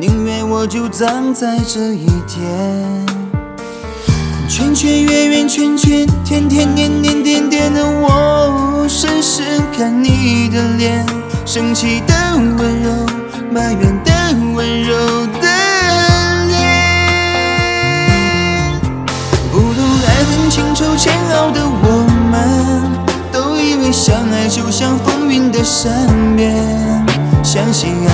宁愿我就葬在这一天，圈圈圆圆圈圈，天天年年点点的我，深深看你的脸，生气的温柔，埋怨的温柔的脸。不懂爱恨情仇煎熬的我们，都以为相爱就像风云的善变，相信爱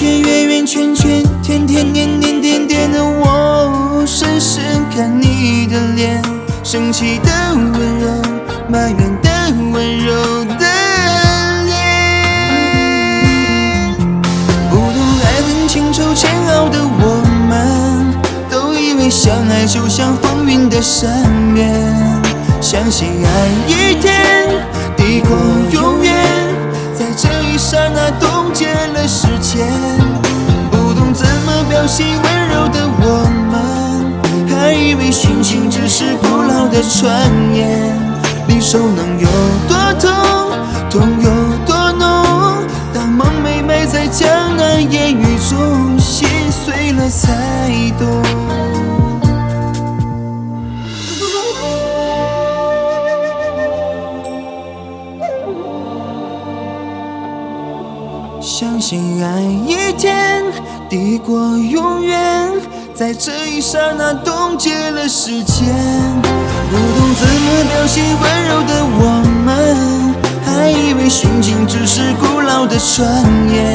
圈圆圆圈圈，天天年年点点的我，深深看你的脸，生气的温柔，埋怨的温柔的脸。不懂爱恨情仇煎熬的我们，都以为相爱就像风云的善变，相信爱一天，抵过你温柔的我们，还以为殉情只是古老的传言。离愁能有多，痛相信爱一天，抵过永远，在这一刹那冻结了时间。不懂怎么表现温柔的我们，还以为殉情只是古老的传言。